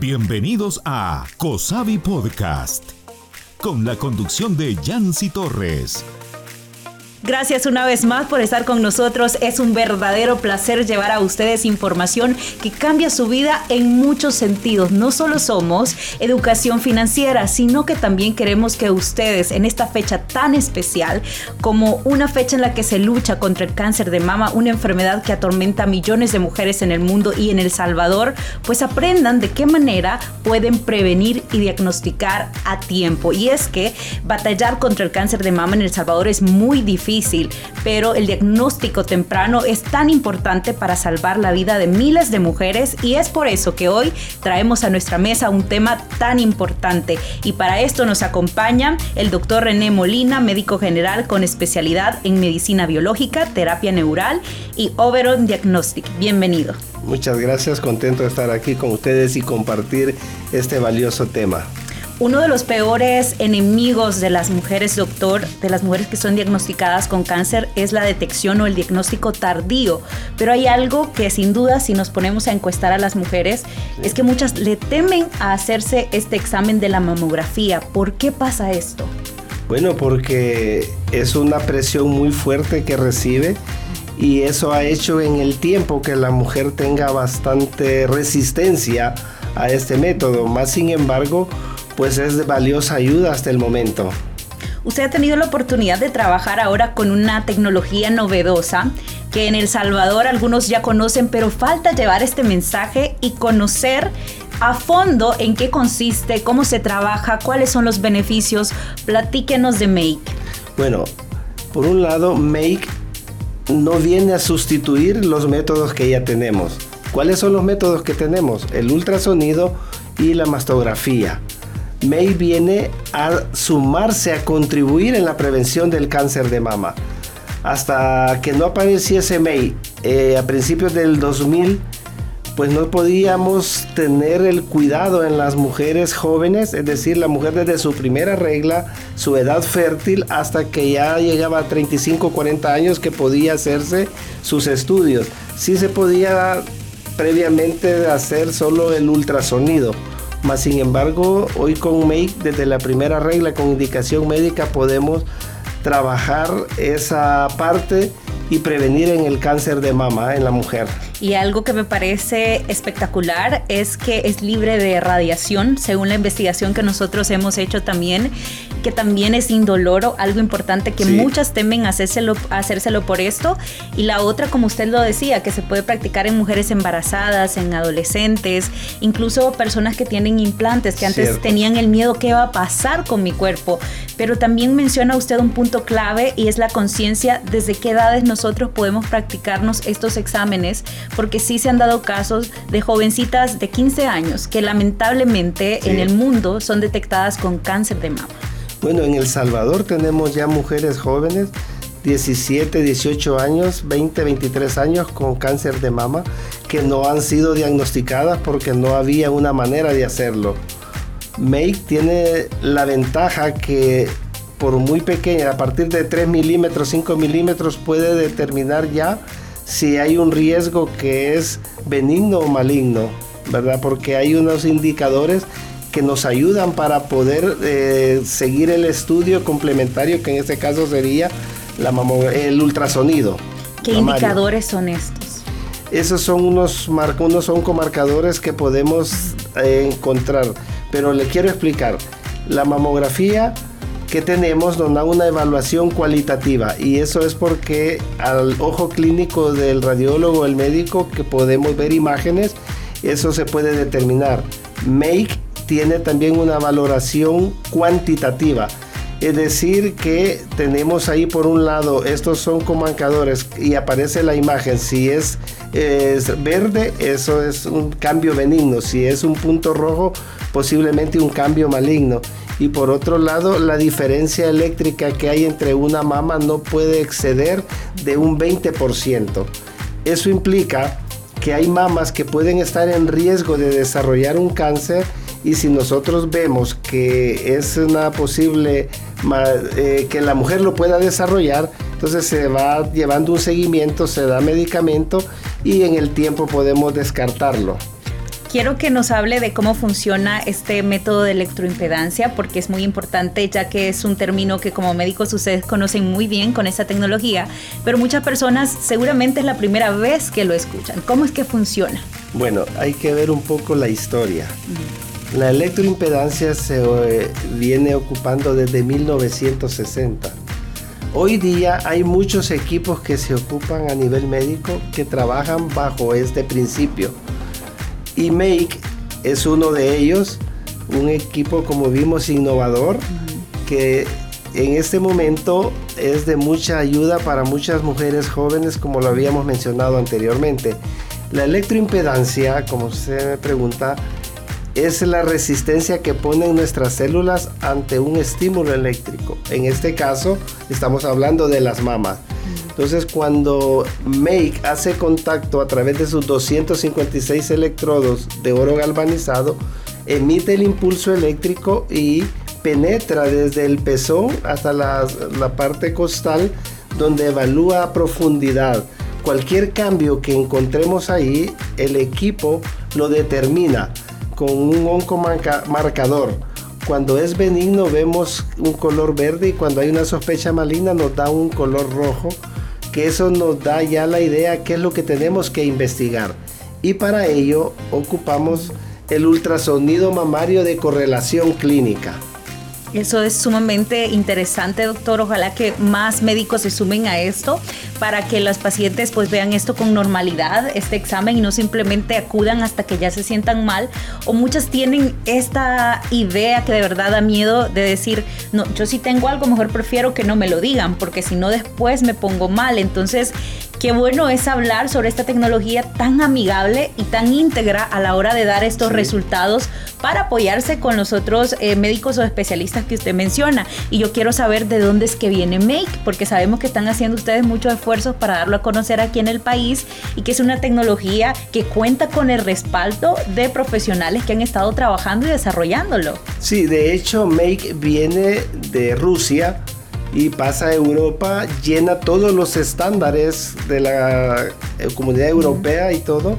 Bienvenidos a COSAVI Podcast, con la conducción de Yancy Torres. Gracias una vez más por estar con nosotros. Es un verdadero placer llevar a ustedes información que cambia su vida en muchos sentidos. No solo somos educación financiera, sino que también queremos que ustedes en esta fecha tan especial, como una fecha en la que se lucha contra el cáncer de mama, una enfermedad que atormenta a millones de mujeres en el mundo y en El Salvador, pues aprendan de qué manera pueden prevenir y diagnosticar a tiempo. Y es que batallar contra el cáncer de mama en El Salvador es muy difícil pero el diagnóstico temprano es tan importante para salvar la vida de miles de mujeres y es por eso que hoy traemos a nuestra mesa un tema tan importante. Y para esto nos acompaña el doctor René Molina, médico general con especialidad en medicina biológica, terapia neural y Overon Diagnostic. Bienvenido. Muchas gracias, contento de estar aquí con ustedes y compartir este valioso tema. Uno de los peores enemigos de las mujeres, doctor, de las mujeres que son diagnosticadas con cáncer es la detección o el diagnóstico tardío. Pero hay algo que sin duda si nos ponemos a encuestar a las mujeres es que muchas le temen a hacerse este examen de la mamografía. ¿Por qué pasa esto? Bueno, porque es una presión muy fuerte que recibe y eso ha hecho en el tiempo que la mujer tenga bastante resistencia a este método. Más sin embargo, pues es de valiosa ayuda hasta el momento. Usted ha tenido la oportunidad de trabajar ahora con una tecnología novedosa que en El Salvador algunos ya conocen, pero falta llevar este mensaje y conocer a fondo en qué consiste, cómo se trabaja, cuáles son los beneficios. Platíquenos de Make. Bueno, por un lado, Make no viene a sustituir los métodos que ya tenemos. ¿Cuáles son los métodos que tenemos? El ultrasonido y la mastografía. May viene a sumarse, a contribuir en la prevención del cáncer de mama. Hasta que no apareciese May eh, a principios del 2000, pues no podíamos tener el cuidado en las mujeres jóvenes, es decir, la mujer desde su primera regla, su edad fértil, hasta que ya llegaba a 35, 40 años que podía hacerse sus estudios. Sí se podía previamente hacer solo el ultrasonido más sin embargo, hoy con Make, desde la primera regla con indicación médica, podemos trabajar esa parte y prevenir en el cáncer de mama en la mujer. Y algo que me parece espectacular es que es libre de radiación, según la investigación que nosotros hemos hecho también, que también es indoloro, algo importante que muchas temen hacérselo, hacérselo por esto. Y la otra, como usted lo decía, que se puede practicar en mujeres embarazadas, en adolescentes, incluso personas que tienen implantes, que antes tenían el miedo qué va a pasar con mi cuerpo. Pero también menciona usted un punto clave y es la conciencia desde qué edades nosotros podemos practicarnos estos exámenes porque sí se han dado casos de jovencitas de 15 años que lamentablemente en el mundo son detectadas con cáncer de mama. Bueno, en El Salvador tenemos ya mujeres jóvenes 17, 18 años, 20, 23 años con cáncer de mama que no han sido diagnosticadas porque no había una manera de hacerlo. Make tiene la ventaja que por muy pequeña, a partir de 3 milímetros, 5 milímetros, puede determinar ya si hay un riesgo que es benigno o maligno, ¿verdad? Porque hay unos indicadores que nos ayudan para poder eh, seguir el estudio complementario, que en este caso sería la el ultrasonido. ¿Qué indicadores son estos? Esos son unos, unos oncomarcadores que podemos eh, encontrar, pero le quiero explicar. La mamografía que tenemos nos da una evaluación cualitativa y eso es porque al ojo clínico del radiólogo, el médico, que podemos ver imágenes, eso se puede determinar. Make tiene también una valoración cuantitativa. Es decir, que tenemos ahí por un lado, estos son comarcadores y aparece la imagen. Si es, es, verde, eso es un cambio benigno. Si es un punto rojo, posiblemente un cambio maligno y por otro lado la diferencia eléctrica que hay entre una mama no puede exceder de un 20%. Eso implica que hay mamas que pueden estar en riesgo de desarrollar un cáncer y si nosotros vemos que es una posible eh, que la mujer lo pueda desarrollar, entonces se va llevando un seguimiento, se da medicamento y en el tiempo podemos descartarlo. quiero que nos hable de cómo funciona este método de electroimpedancia, porque es muy importante, ya que es un término que como médicos ustedes conocen muy bien con esta tecnología, pero muchas personas seguramente es la primera vez que lo escuchan. ¿Cómo es que funciona? Bueno, hay que ver un poco la historia. La electroimpedancia se eh, viene ocupando desde 1960. Hoy día hay muchos equipos que se ocupan a nivel médico que trabajan bajo este principio y Make es uno de ellos, un equipo como vimos innovador que en este momento es de mucha ayuda para muchas mujeres jóvenes como lo habíamos mencionado anteriormente. La electroimpedancia, como usted me pregunta, es la resistencia que ponen nuestras células ante un estímulo eléctrico. En este caso estamos hablando de las mamas. Entonces cuando Make hace contacto a través de sus 256 electrodos de oro galvanizado, emite el impulso eléctrico y penetra desde el pezón hasta la, parte costal donde evalúa profundidad. Cualquier cambio que encontremos ahí, el equipo lo determina con un oncomarcador. Cuando es benigno vemos un color verde y cuando hay una sospecha maligna nos da un color rojo que eso nos da ya la idea qué es lo que tenemos que investigar. Y para ello ocupamos el ultrasonido mamario de correlación clínica. Eso es sumamente interesante, doctor. Ojalá que más médicos se sumen a esto para que los pacientes pues vean esto con normalidad, este examen y no simplemente acudan hasta que ya se sientan mal. O muchas tienen esta idea que de verdad da miedo de decir, no, yo si tengo algo, mejor prefiero que no me lo digan, porque si no después me pongo mal. Entonces, Qué bueno es hablar sobre esta tecnología tan amigable y tan íntegra a la hora de dar estos resultados para apoyarse con los otros eh, médicos o especialistas que usted menciona. Y yo quiero saber de dónde es que viene Make, porque sabemos que están haciendo ustedes muchos esfuerzos para darlo a conocer aquí en el país y que es una tecnología que cuenta con el respaldo de profesionales que han estado trabajando y desarrollándolo. Sí, de hecho Make viene de Rusia y pasa a Europa, llena todos los estándares de la eh, comunidad europea y todo.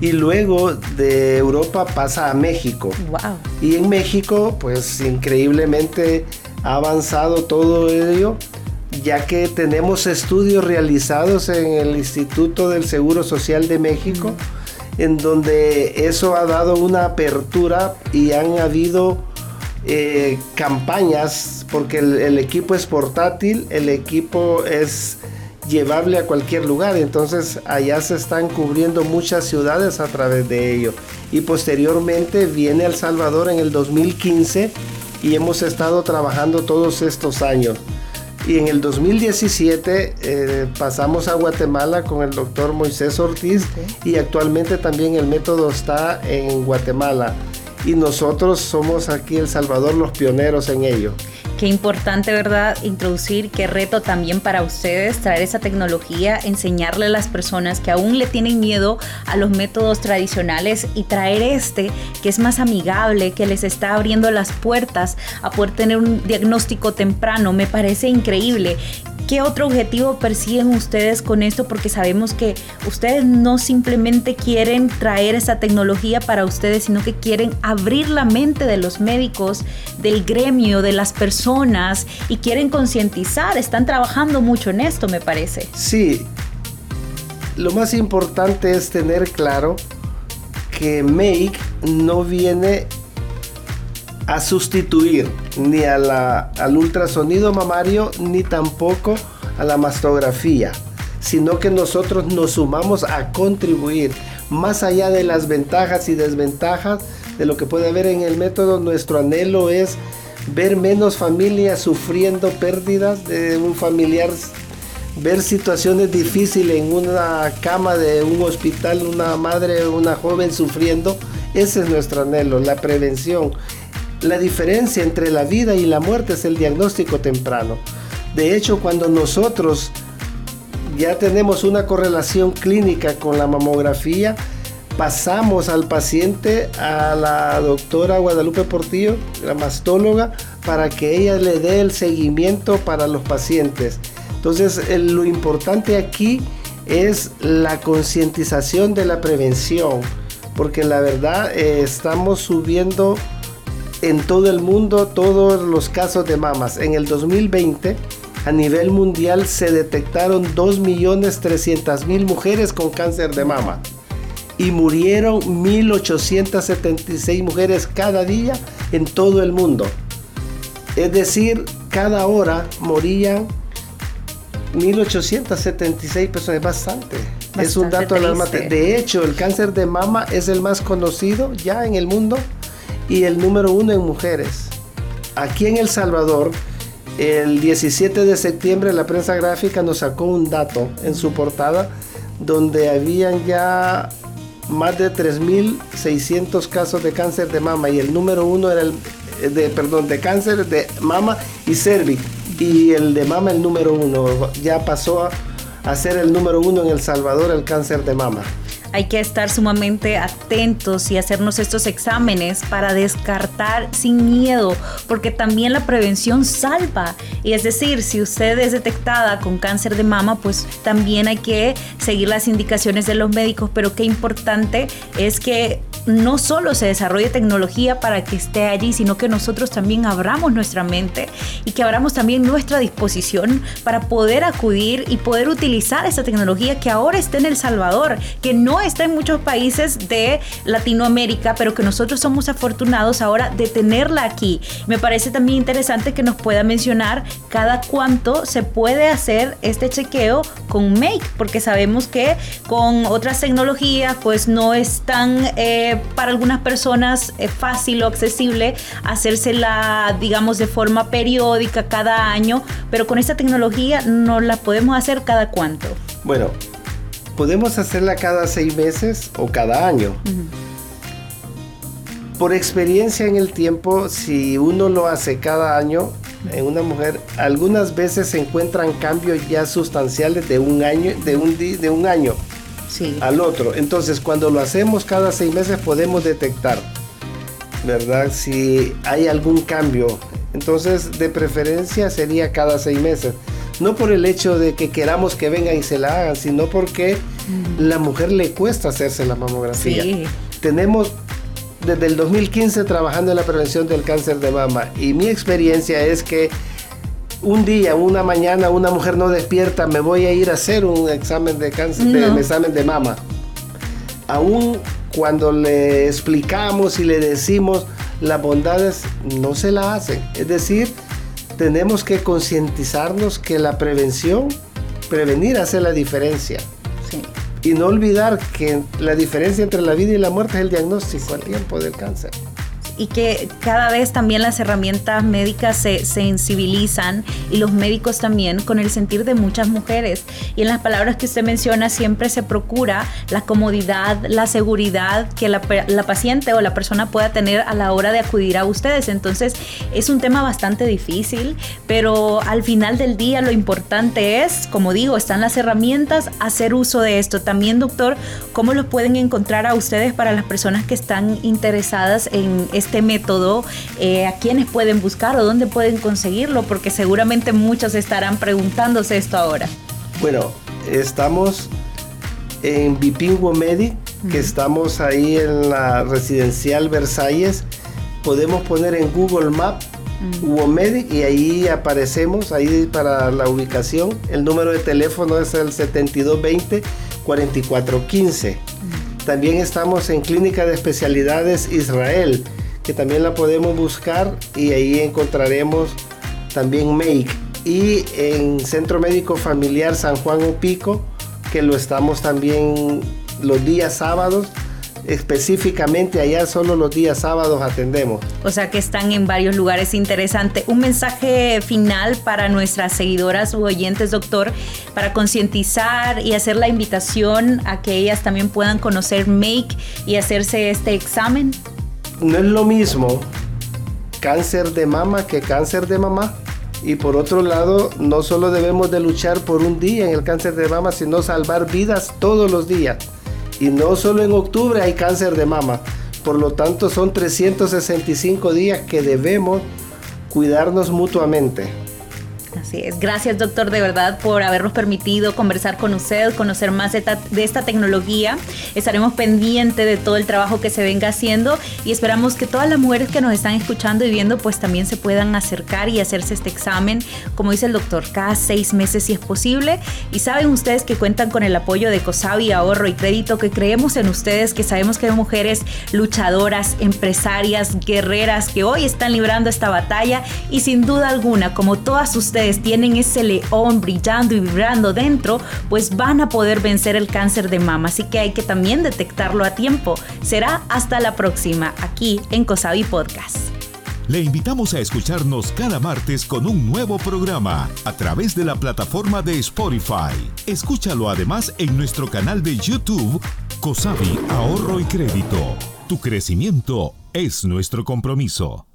Y luego de Europa pasa a México. Wow. Y en México, pues increíblemente ha avanzado todo ello, ya que tenemos estudios realizados en el Instituto del Seguro Social de México, en donde eso ha dado una apertura y han habido eh, campañas, porque el, equipo es portátil, el equipo es llevable a cualquier lugar, entonces allá se están cubriendo muchas ciudades a través de ello. Y posteriormente viene El Salvador en el 2015 y hemos estado trabajando todos estos años. Y en el 2017 eh, pasamos a Guatemala con el doctor Moisés Ortiz y actualmente también el método está en Guatemala y nosotros somos aquí El Salvador los pioneros en ello. Qué importante, ¿verdad? Introducir, qué reto también para ustedes traer esa tecnología, enseñarle a las personas que aún le tienen miedo a los métodos tradicionales y traer este que es más amigable, que les está abriendo las puertas a poder tener un diagnóstico temprano. Me parece increíble. ¿Qué otro objetivo persiguen ustedes con esto? Porque sabemos que ustedes no simplemente quieren traer esa tecnología para ustedes, sino que quieren abrir la mente de los médicos, del gremio, de las personas y quieren concientizar. Están trabajando mucho en esto, me parece. Sí. Lo más importante es tener claro que Make no viene a sustituir ni al ultrasonido mamario ni tampoco a la mastografía, sino que nosotros nos sumamos a contribuir más allá de las ventajas y desventajas de lo que puede haber en el método. Nuestro anhelo es ver menos familias sufriendo pérdidas de un familiar, ver situaciones difíciles en una cama de un hospital, una madre, una joven sufriendo. Ese es nuestro anhelo, la prevención la diferencia entre la vida y la muerte es el diagnóstico temprano. De hecho, cuando nosotros ya tenemos una correlación clínica con la mamografía, pasamos al paciente a la doctora Guadalupe Portillo, la mastóloga, para que ella le dé el seguimiento para los pacientes. Entonces, lo importante aquí es la concientización de la prevención porque la verdad eh, estamos subiendo en todo el mundo todos los casos de mamas. En el 2020 a nivel mundial se detectaron 2.300.000 mujeres con cáncer de mama y murieron 1.876 mujeres cada día en todo el mundo. Es decir, cada hora morían 1.876 personas, es bastante. es un dato alarmante. De hecho, el cáncer de mama es el más conocido ya en el mundo y el número uno en mujeres. Aquí en El Salvador, el 17 de septiembre la prensa gráfica nos sacó un dato en su portada donde habían ya más de 3.600 casos de cáncer de mama y el número uno era el de, perdón, de cáncer de mama y cervix y el de mama el número uno. Ya pasó a ser el número uno en El Salvador el cáncer de mama hay que estar sumamente atentos y hacernos estos exámenes para descartar sin miedo, porque también la prevención salva. Y es decir, si usted es detectada con cáncer de mama, pues también hay que seguir las indicaciones de los médicos, pero qué importante es que no solo se desarrolle tecnología para que esté allí, sino que nosotros también abramos nuestra mente y que abramos también nuestra disposición para poder acudir y poder utilizar esa tecnología que ahora está en El Salvador, que no está en muchos países de Latinoamérica, pero que nosotros somos afortunados ahora de tenerla aquí. Me parece también interesante que nos pueda mencionar cada cuánto se puede hacer este chequeo con Make, porque sabemos que con otras tecnologías pues no es tan... Eh, para algunas personas es fácil o accesible hacérsela, digamos, de forma periódica cada año, pero con esta tecnología no la podemos hacer cada cuánto. Bueno, podemos hacerla cada seis meses o cada año. Por experiencia en el tiempo, si uno lo hace cada año en una mujer, algunas veces se encuentran cambios ya sustanciales de un año, de un, de un año al otro. Entonces, cuando lo hacemos cada seis meses podemos detectar, ¿verdad? Si hay algún cambio. Entonces, de preferencia sería cada seis meses. No por el hecho de que queramos que vengan y se la hagan, sino porque la mujer le cuesta hacerse la mamografía. Tenemos desde el 2015 trabajando en la prevención del cáncer de mama y mi experiencia es que un día, una mañana, una mujer no despierta, me voy a ir a hacer un examen de cáncer, de, examen de mama. Aún cuando le explicamos y le decimos las bondades, no se la hacen. Es decir, tenemos que concientizarnos que la prevención, prevenir hace la diferencia. Y no olvidar que la diferencia entre la vida y la muerte es el diagnóstico al tiempo del cáncer y que cada vez también las herramientas médicas se sensibilizan y los médicos también con el sentir de muchas mujeres. Y en las palabras que usted menciona siempre se procura la comodidad, la seguridad que la, la paciente o la persona pueda tener a la hora de acudir a ustedes. Entonces es un tema bastante difícil, pero al final del día lo importante es, como digo, están las herramientas, hacer uso de esto. También, doctor, ¿cómo lo pueden encontrar a ustedes para las personas que están interesadas en este este método, eh, a quiénes pueden buscar o dónde pueden conseguirlo, porque seguramente muchos estarán preguntándose esto ahora. Bueno, estamos en Bipingo Medic, que estamos ahí en la residencial Versalles. Podemos poner en Google Map Uomedic y ahí aparecemos, ahí para la ubicación. El número de teléfono es el 7220 4415. También estamos en Clínica de Especialidades Israel que también la podemos buscar y ahí encontraremos también Make. Y en Centro Médico Familiar San Juan Opico, que lo estamos también los días sábados específicamente allá solo los días sábados atendemos. O sea que están en varios lugares interesantes. Un mensaje final para nuestras seguidoras u oyentes, doctor, para concientizar y hacer la invitación a que ellas también puedan conocer Make y hacerse este examen no es lo mismo cáncer de mama que cáncer de mamá. Y por otro lado, no solo debemos de luchar por un día en el cáncer de mama, sino salvar vidas todos los días. Y no solo en octubre hay cáncer de mama. Por lo tanto, son 365 días que debemos cuidarnos mutuamente. Así es. Gracias, doctor, de verdad, por habernos permitido conversar con usted, conocer más de, esta tecnología. Estaremos pendientes de todo el trabajo que se venga haciendo y esperamos que todas las mujeres que nos están escuchando y viendo, pues también se puedan acercar y hacerse este examen, como dice el doctor, cada seis meses si es posible. Y saben ustedes que cuentan con el apoyo de COSAVI Ahorro y Crédito, que creemos en ustedes, que sabemos que hay mujeres luchadoras, empresarias, guerreras, que hoy están librando esta batalla y sin duda alguna, como todas tienen ese león brillando y vibrando dentro, pues van a poder vencer el cáncer de mama. Así que hay que también detectarlo a tiempo. Será hasta la próxima, aquí en Cosavi Podcast. Le invitamos a escucharnos cada martes con un nuevo programa a través de la plataforma de Spotify. Escúchalo además en nuestro canal de YouTube, Cosavi Ahorro y Crédito. Tu crecimiento es nuestro compromiso.